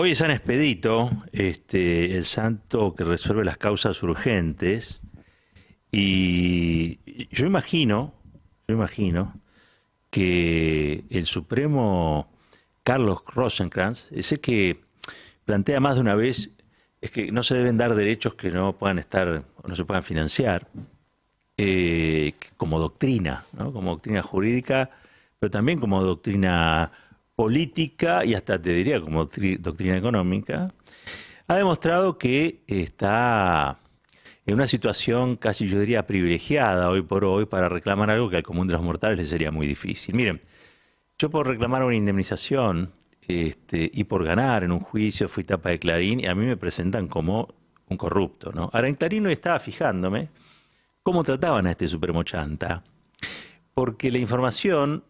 Hoy es San Expedito, este, el santo que resuelve las causas urgentes. Y yo imagino, yo imagino que el Supremo Carlos Rosenkrantz, ese que plantea más de una vez es que no se deben dar derechos que no puedan estar, no se puedan financiar, eh, como doctrina, como doctrina jurídica, pero también como doctrina política y hasta te diría como doctrina económica, ha demostrado que está en una situación casi yo diría privilegiada hoy por hoy para reclamar algo que al común de los mortales le sería muy difícil. Miren, yo por reclamar una indemnización este, y por ganar en un juicio fui tapa de Clarín y a mí me presentan como un corrupto. ¿no? Ahora en Clarín no estaba fijándome cómo trataban a este Supremo Chanta, porque la información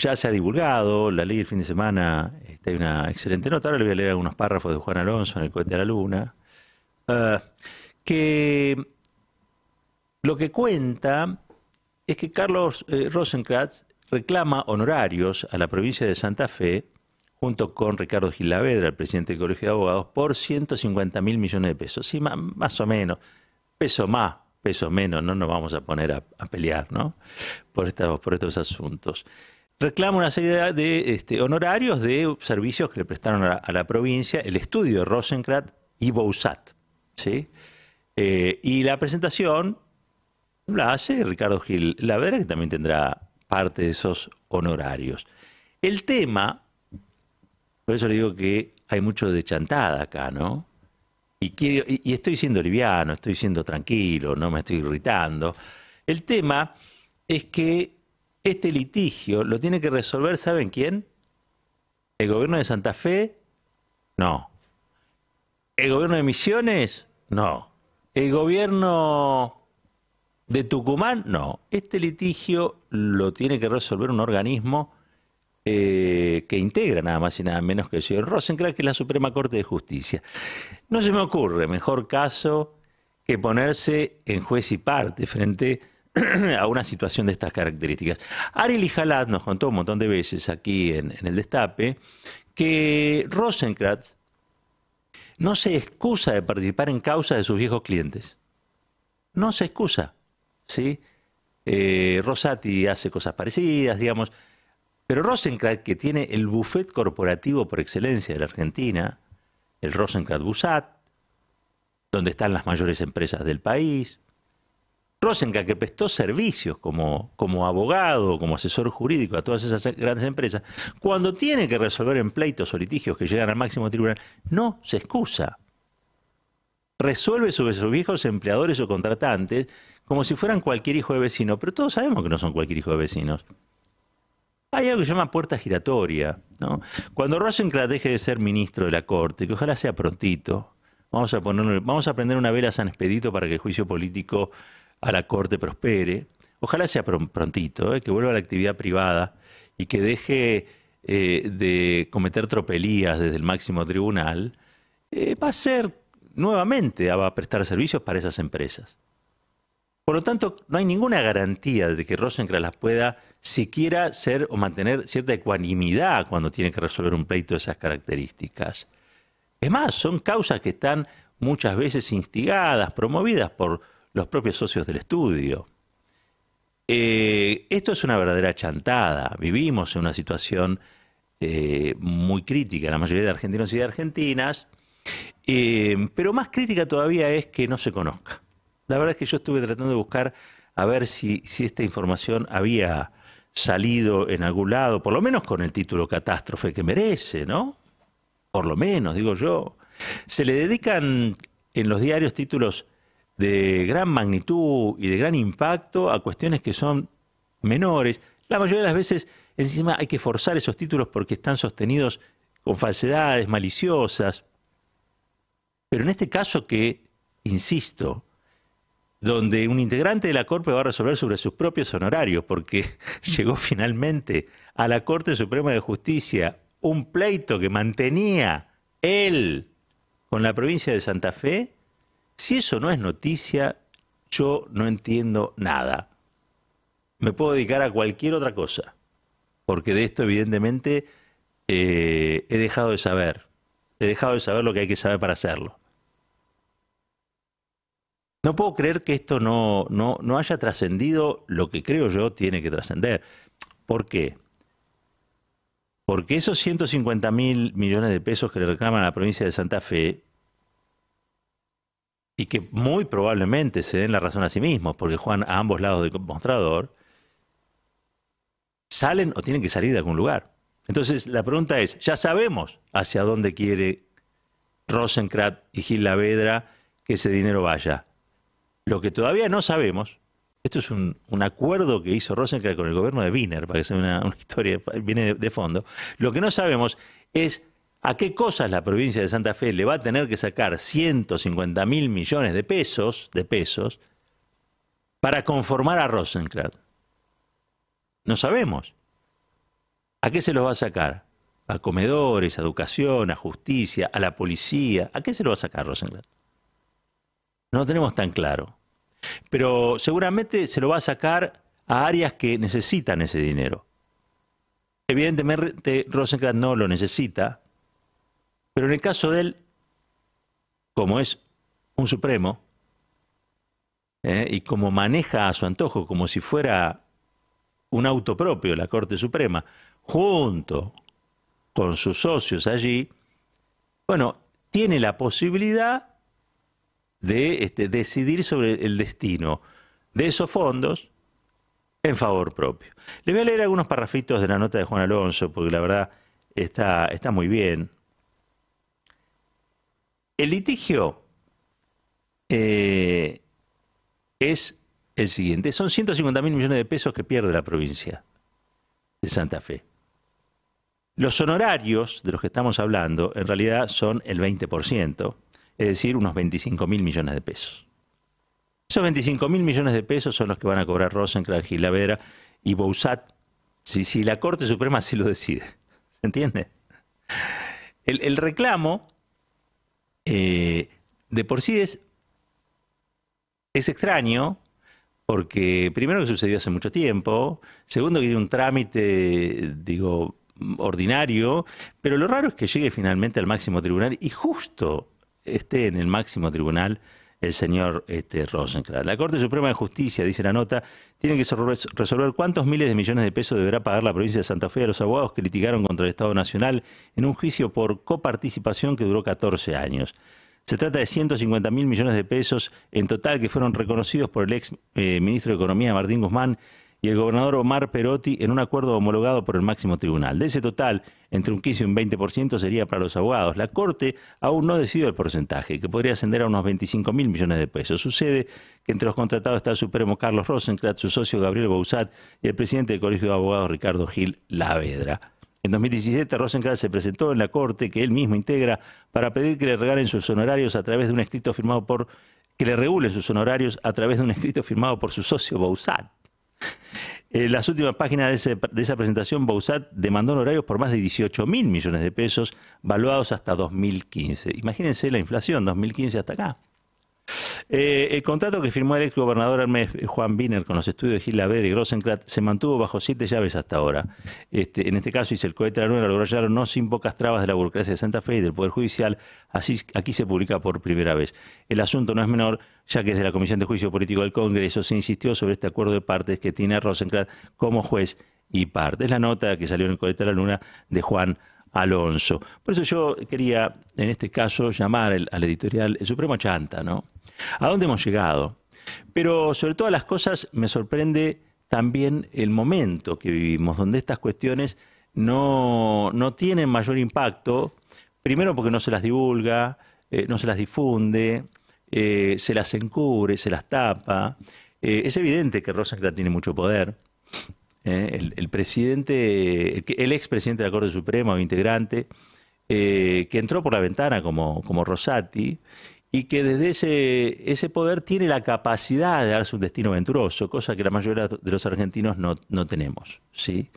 ya se ha divulgado, la ley del fin de semana, este, hay una excelente nota, ahora le voy a leer algunos párrafos de Juan Alonso en el cohete de la luna, ah, que lo que cuenta es que Carlos eh, Rosenkrantz reclama honorarios a la provincia de Santa Fe, junto con Ricardo Gilavedra, el presidente del Colegio de Abogados, por 150 mil millones de pesos. Sí, más, o menos, peso más, peso menos, no nos vamos a poner a, pelear ¿no? por, por estos asuntos reclama una serie de este, honorarios de servicios que le prestaron a, la provincia, el estudio de Rosencrantz y Bousat. ¿sí? Eh, y la presentación la hace Ricardo Gil Lavera, que también tendrá parte de esos honorarios. El tema, por eso le digo que hay mucho de chantada acá, ¿no? Y estoy siendo liviano, estoy siendo tranquilo, no me estoy irritando. El tema es que este litigio lo tiene que resolver, ¿saben quién? ¿El gobierno de Santa Fe? No. ¿El gobierno de Misiones? No. ¿El gobierno de Tucumán? No. Este litigio lo tiene que resolver un organismo eh, que integra nada más y nada menos que el señor Rosencrantz, que es la Suprema Corte de Justicia. No se me ocurre mejor caso que ponerse en juez y parte frente a una situación de estas características. Ariel Jalat nos contó un montón de veces aquí en, el Destape que Rosenkrantz no se excusa de participar en causa de sus viejos clientes. No se excusa. ¿sí? Eh, Rosati hace cosas parecidas, digamos. Pero Rosenkrantz, que tiene el buffet corporativo por excelencia de la Argentina, el Rosenkrantz Busat, donde están las mayores empresas del país, Rosenka, que prestó servicios como, como abogado, como asesor jurídico a todas esas grandes empresas, cuando tiene que resolver en pleitos o litigios que llegan al máximo tribunal, no se excusa. Resuelve sobre sus viejos empleadores o contratantes como si fueran cualquier hijo de vecino, pero todos sabemos que no son cualquier hijo de vecinos. Hay algo que se llama puerta giratoria. ¿no? Cuando Rosenkrantz deje de ser ministro de la Corte, que ojalá sea prontito, vamos a, poner, vamos a prender una vela a San Expedito para que el juicio político a la Corte prospere, ojalá sea prontito, eh, que vuelva a la actividad privada y que deje eh, de cometer tropelías desde el máximo tribunal, eh, va a ser nuevamente, va a prestar servicios para esas empresas. Por lo tanto, no hay ninguna garantía de que Rosenkrantz las pueda siquiera ser o mantener cierta ecuanimidad cuando tiene que resolver un pleito de esas características. Es más, son causas que están muchas veces instigadas, promovidas por los propios socios del estudio. Eh, esto es una verdadera chantada. Vivimos en una situación eh, muy crítica, la mayoría de argentinos y de argentinas, eh, pero más crítica todavía es que no se conozca. La verdad es que yo estuve tratando de buscar a ver si, si esta información había salido en algún lado, por lo menos con el título catástrofe que merece, ¿no? Por lo menos, digo yo. Se le dedican en los diarios títulos de gran magnitud y de gran impacto a cuestiones que son menores. La mayoría de las veces encima hay que forzar esos títulos porque están sostenidos con falsedades maliciosas. Pero en este caso que, insisto, donde un integrante de la Corte va a resolver sobre sus propios honorarios, porque llegó finalmente a la Corte Suprema de Justicia un pleito que mantenía él con la provincia de Santa Fe, si eso no es noticia, yo no entiendo nada. Me puedo dedicar a cualquier otra cosa, porque de esto evidentemente eh, he dejado de saber. he dejado de saber lo que hay que saber para hacerlo. No puedo creer que esto no, no, no haya trascendido lo que creo yo tiene que trascender. ¿Por qué? Porque esos 150 mil millones de pesos que le reclaman a la provincia de Santa Fe, y que muy probablemente se den la razón a sí mismos, porque juegan a ambos lados del mostrador, salen o tienen que salir de algún lugar. Entonces la pregunta es, ya sabemos hacia dónde quiere Rosenkrantz y Gil Lavedra que ese dinero vaya. Lo que todavía no sabemos, esto es un, acuerdo que hizo Rosenkrantz con el gobierno de Wiener, para que sea una, historia, viene de, fondo, lo que no sabemos es a qué cosas la provincia de Santa Fe le va a tener que sacar 150 mil millones de pesos, de pesos para conformar a Rosenkrantz. No sabemos. ¿A qué se los va a sacar? ¿A comedores, a educación, a justicia, a la policía? ¿A qué se lo va a sacar Rosenkrantz? No lo tenemos tan claro. Pero seguramente se lo va a sacar a áreas que necesitan ese dinero. Evidentemente Rosenkrantz no lo necesita, pero en el caso de él, como es un supremo, ¿eh? y como maneja a su antojo como si fuera un auto propio, la Corte Suprema, junto con sus socios allí, bueno, tiene la posibilidad de este, decidir sobre el destino de esos fondos en favor propio. Le voy a leer algunos parrafitos de la nota de Juan Alonso, porque la verdad está, está muy bien. El litigio eh, es el siguiente. Son 150 mil millones de pesos que pierde la provincia de Santa Fe. Los honorarios de los que estamos hablando en realidad son el 20%, es decir, unos 25 mil millones de pesos. Esos 25 mil millones de pesos son los que van a cobrar Rosenkrantz, Gilavera y Boussat si, si la Corte Suprema así lo decide. ¿Se entiende? El, reclamo eh, de por sí es, es extraño porque primero que sucedió hace mucho tiempo, segundo que tiene un trámite, digo, ordinario, pero lo raro es que llegue finalmente al máximo tribunal y justo esté en el máximo tribunal el señor este, Rosenkrantz. La Corte Suprema de Justicia, dice la nota, tiene que resolver cuántos miles de millones de pesos deberá pagar la provincia de Santa Fe a los abogados que litigaron contra el Estado Nacional en un juicio por coparticipación que duró 14 años. Se trata de 150 mil millones de pesos en total que fueron reconocidos por el ex eh, ministro de Economía Martín Guzmán y el gobernador Omar Perotti en un acuerdo homologado por el máximo tribunal. De ese total, entre un 15 y un 20% sería para los abogados. La Corte aún no decidió el porcentaje, que podría ascender a unos 25 mil millones de pesos. Sucede que entre los contratados está el Supremo Carlos Rosenkrantz, su socio Gabriel Boussat y el presidente del Colegio de Abogados Ricardo Gil Lavedra. En 2017, Rosenkrantz se presentó en la Corte que él mismo integra para pedir que le regalen sus honorarios a través de un escrito firmado por que le regulen sus honorarios a través de un escrito firmado por su socio Boussat. En las últimas páginas de, esa presentación, Boussat demandó honorarios por más de 18 mil millones de pesos, valuados hasta 2015. Imagínense la inflación, 2015 hasta acá. Eh, el contrato que firmó el ex gobernador Juan Biner con los estudios de Gil Laver y Rosenkrantz se mantuvo bajo siete llaves hasta ahora. Este, en este caso, dice el cohete de la logró hallar no sin pocas trabas de la burocracia de Santa Fe y del Poder Judicial. Así, aquí se publica por primera vez. El asunto no es menor, ya que desde la Comisión de Juicio Político del Congreso se insistió sobre este acuerdo de partes que tiene a Rosenkrantz como juez y parte. Es la nota que salió en el cohete de la luna de Juan Alonso. Por eso yo quería, en este caso, llamar al editorial el Supremo Chanta, ¿no? ¿A dónde hemos llegado? Pero sobre todas las cosas me sorprende también el momento que vivimos, donde estas cuestiones no, tienen mayor impacto, primero porque no se las divulga, eh, no se las difunde, eh, se las encubre, se las tapa. Eh, es evidente que Rosenkrantz tiene mucho poder. El, presidente, el, expresidente de la Corte Suprema o integrante, que entró por la ventana como, como Rosati y que desde ese, ese poder tiene la capacidad de darse un destino venturoso, cosa que la mayoría de los argentinos no, no tenemos. ¿sí?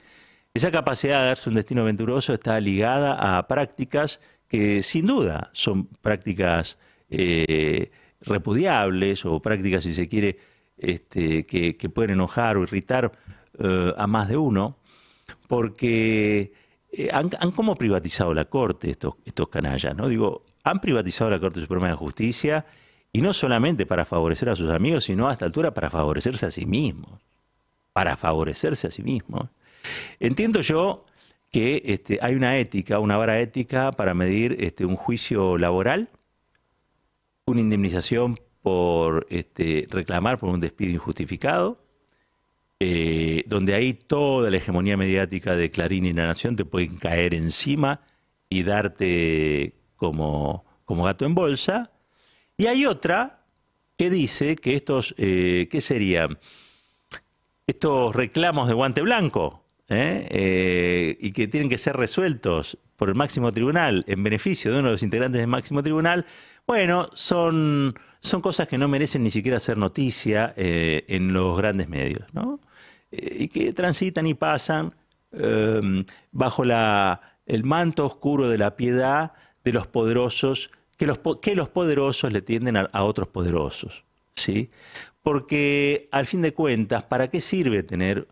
Esa capacidad de darse un destino venturoso está ligada a prácticas que sin duda son prácticas eh, repudiables o prácticas, si se quiere, este, que, pueden enojar o irritar eh, a más de uno, porque eh, han, como privatizado la Corte estos, estos canallas, ¿no? Digo, han privatizado la Corte Suprema de Justicia y no solamente para favorecer a sus amigos, sino a esta altura para favorecerse a sí mismos. Para favorecerse a sí mismos. Entiendo yo que este, hay una ética, una vara ética para medir este, un juicio laboral, una indemnización por este, reclamar por un despido injustificado, eh, donde ahí toda la hegemonía mediática de Clarín y La Nación te pueden caer encima y darte como, como gato en bolsa. Y hay otra que dice que estos, eh, ¿qué serían? Estos reclamos de guante blanco, ¿eh? Eh, y que tienen que ser resueltos por el máximo tribunal en beneficio de uno de los integrantes del máximo tribunal, bueno, son, son cosas que no merecen ni siquiera ser noticia en los grandes medios, ¿no? Y que transitan y pasan bajo la, el manto oscuro de la piedad de los poderosos, que los, que los poderosos le tienden a, otros poderosos. ¿sí? Porque al fin de cuentas, ¿para qué sirve tener,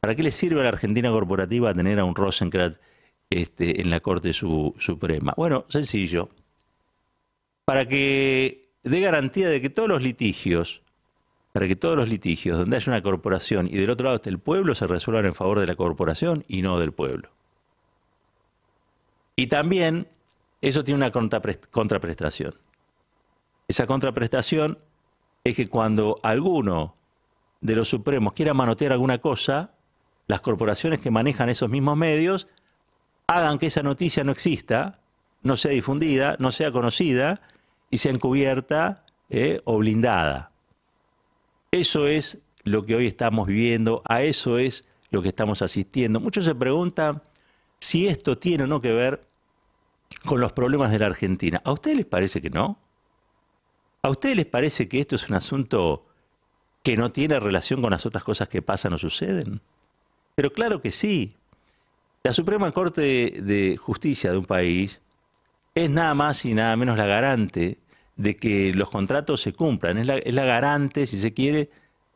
para qué le sirve a la Argentina corporativa tener a un Rosenkrantz este, en la Corte Suprema? Bueno, sencillo. Para que dé garantía de que todos los litigios, para que todos los litigios donde haya una corporación y del otro lado esté el pueblo se resuelvan en favor de la corporación y no del pueblo. Y también eso tiene una contraprestación. Esa contraprestación es que cuando alguno de los supremos quiera manotear alguna cosa, las corporaciones que manejan esos mismos medios hagan que esa noticia no exista, no sea difundida, no sea conocida y sea encubierta eh, o blindada. Eso es lo que hoy estamos viviendo, a eso es lo que estamos asistiendo. Muchos se preguntan si esto tiene o no que ver con los problemas de la Argentina. ¿A ustedes les parece que no? ¿A ustedes les parece que esto es un asunto que no tiene relación con las otras cosas que pasan o suceden? Pero claro que sí. La Suprema Corte de Justicia de un país es nada más y nada menos la garante de que los contratos se cumplan. Es la, la, garante, si se quiere,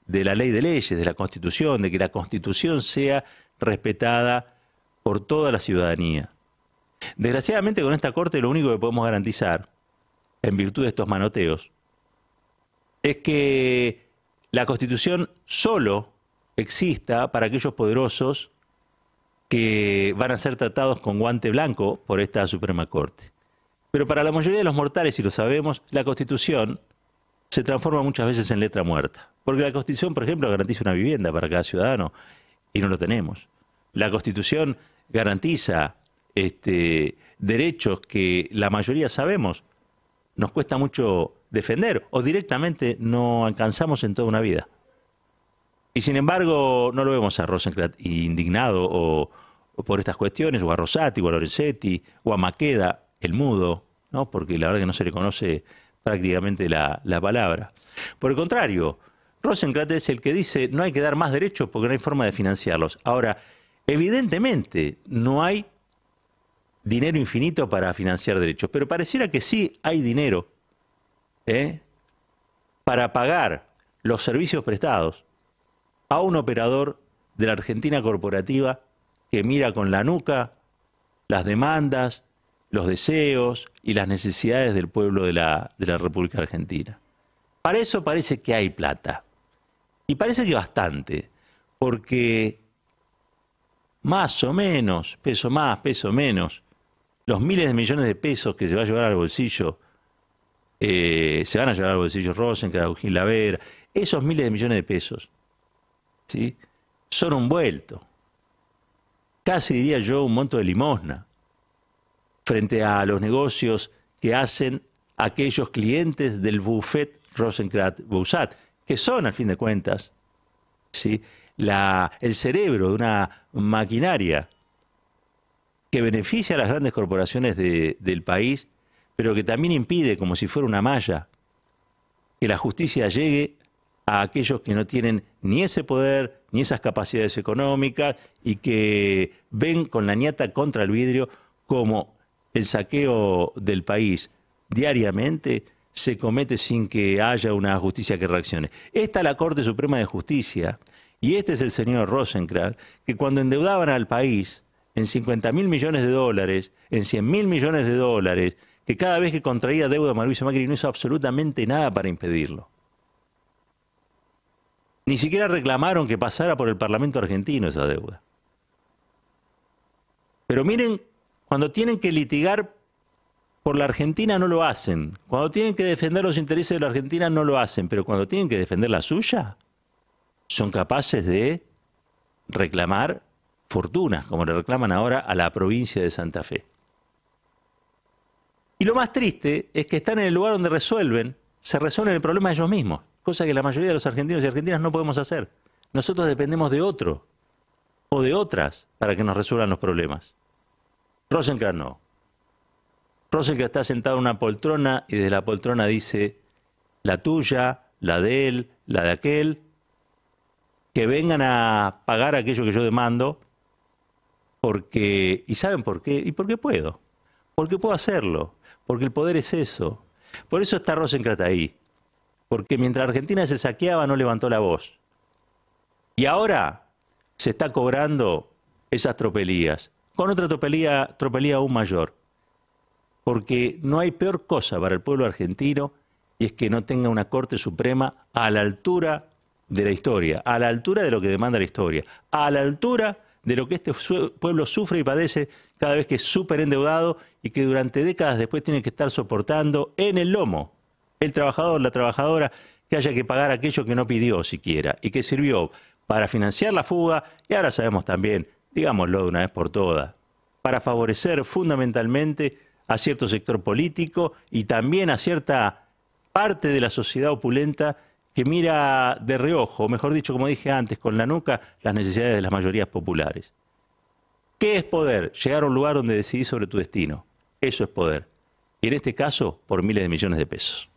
de la ley de leyes, de la Constitución, de que la Constitución sea respetada por toda la ciudadanía. Desgraciadamente con esta Corte lo único que podemos garantizar, en virtud de estos manoteos, es que la Constitución solo exista para aquellos poderosos que van a ser tratados con guante blanco por esta Suprema Corte. Pero para la mayoría de los mortales, y lo sabemos, la Constitución se transforma muchas veces en letra muerta. Porque la Constitución, por ejemplo, garantiza una vivienda para cada ciudadano y no lo tenemos. La Constitución garantiza este, derechos que la mayoría sabemos, nos cuesta mucho defender o directamente no alcanzamos en toda una vida. Y sin embargo, no lo vemos a Rosenkrantz indignado o, por estas cuestiones, o a Rosati, o a Lorenzetti, o a Maqueda, el mudo, ¿no? porque la verdad que no se le conoce prácticamente la, la palabra. Por el contrario, Rosenkrantz es el que dice no hay que dar más derechos porque no hay forma de financiarlos. Ahora, evidentemente no hay dinero infinito para financiar derechos, pero pareciera que sí hay dinero ¿eh? para pagar los servicios prestados a un operador de la Argentina corporativa que mira con la nuca las demandas, los deseos y las necesidades del pueblo de la, República Argentina. Para eso parece que hay plata. Y parece que bastante, porque más o menos, peso más, peso menos, los miles de millones de pesos que se va a llevar al bolsillo, eh, se van a llevar al bolsillo Rosenkrantz, Agustín Lavera, esos miles de millones de pesos, ¿sí? son un vuelto. Casi diría yo un monto de limosna frente a los negocios que hacen aquellos clientes del buffet Rosenkrantz Boussat, que son, al fin de cuentas, ¿sí? El cerebro de una maquinaria que beneficia a las grandes corporaciones del país, pero que también impide, como si fuera una malla, que la justicia llegue a aquellos que no tienen ni ese poder, ni esas capacidades económicas y que ven con la ñata contra el vidrio como el saqueo del país diariamente se comete sin que haya una justicia que reaccione. Esta es la Corte Suprema de Justicia y este es el señor Rosenkrantz, que cuando endeudaban al país en 50 mil millones de dólares, en 100 mil millones de dólares, que cada vez que contraía deuda Mauricio Macri no hizo absolutamente nada para impedirlo. Ni siquiera reclamaron que pasara por el Parlamento argentino esa deuda. Pero miren, cuando tienen que litigar por la Argentina no lo hacen. Cuando tienen que defender los intereses de la Argentina no lo hacen. Pero cuando tienen que defender la suya, son capaces de reclamar fortunas, como le reclaman ahora a la provincia de Santa Fe. Y lo más triste es que están en el lugar donde resuelven, se resuelven el problema ellos mismos, cosa que la mayoría de los argentinos y argentinas no podemos hacer. Nosotros dependemos de otro o de otras para que nos resuelvan los problemas. Rosenkrantz no. Rosenkrantz está sentado en una poltrona y desde la poltrona dice, la tuya, la de él, la de aquel, que vengan a pagar aquello que yo demando, porque, ¿y saben por qué? ¿Y por qué puedo? Porque puedo hacerlo, porque el poder es eso. Por eso está Rosenkrantz ahí, porque mientras Argentina se saqueaba no levantó la voz. Y ahora se está cobrando esas tropelías, con otra tropelía, aún mayor, porque no hay peor cosa para el pueblo argentino y es que no tenga una Corte Suprema a la altura de la historia, a la altura de lo que demanda la historia, a la altura de lo que este pueblo sufre y padece cada vez que es súper endeudado y que durante décadas después tiene que estar soportando en el lomo el trabajador, la trabajadora, que haya que pagar aquello que no pidió siquiera y que sirvió para financiar la fuga y ahora sabemos también, digámoslo de una vez por todas, para favorecer fundamentalmente a cierto sector político y también a cierta parte de la sociedad opulenta que mira de reojo, mejor dicho, como dije antes, con la nuca, las necesidades de las mayorías populares. ¿Qué es poder? Llegar a un lugar donde decidís sobre tu destino. Eso es poder. Y en este caso, por miles de millones de pesos.